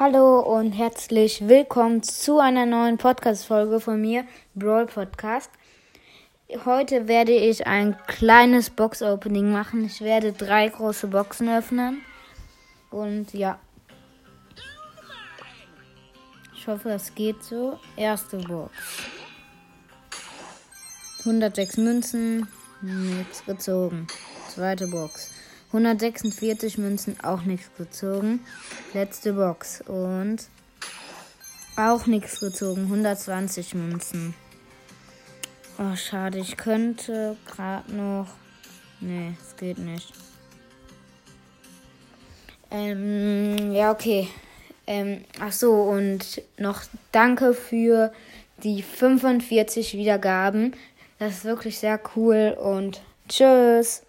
Hallo und herzlich willkommen zu einer neuen Podcast-Folge von mir, Brawl Podcast. Heute werde ich ein kleines Box-Opening machen. Ich werde drei große Boxen öffnen. Und ja. Ich hoffe, das geht so. Erste Box. 106 Münzen, nichts gezogen. Zweite Box. 146 Münzen, auch nichts gezogen. Letzte Box und auch nichts gezogen. 120 Münzen. Oh, schade. Ich könnte gerade noch. Nee, es geht nicht. Ähm, ja, okay. Ähm, ach so, und noch danke für die 45 Wiedergaben. Das ist wirklich sehr cool und tschüss.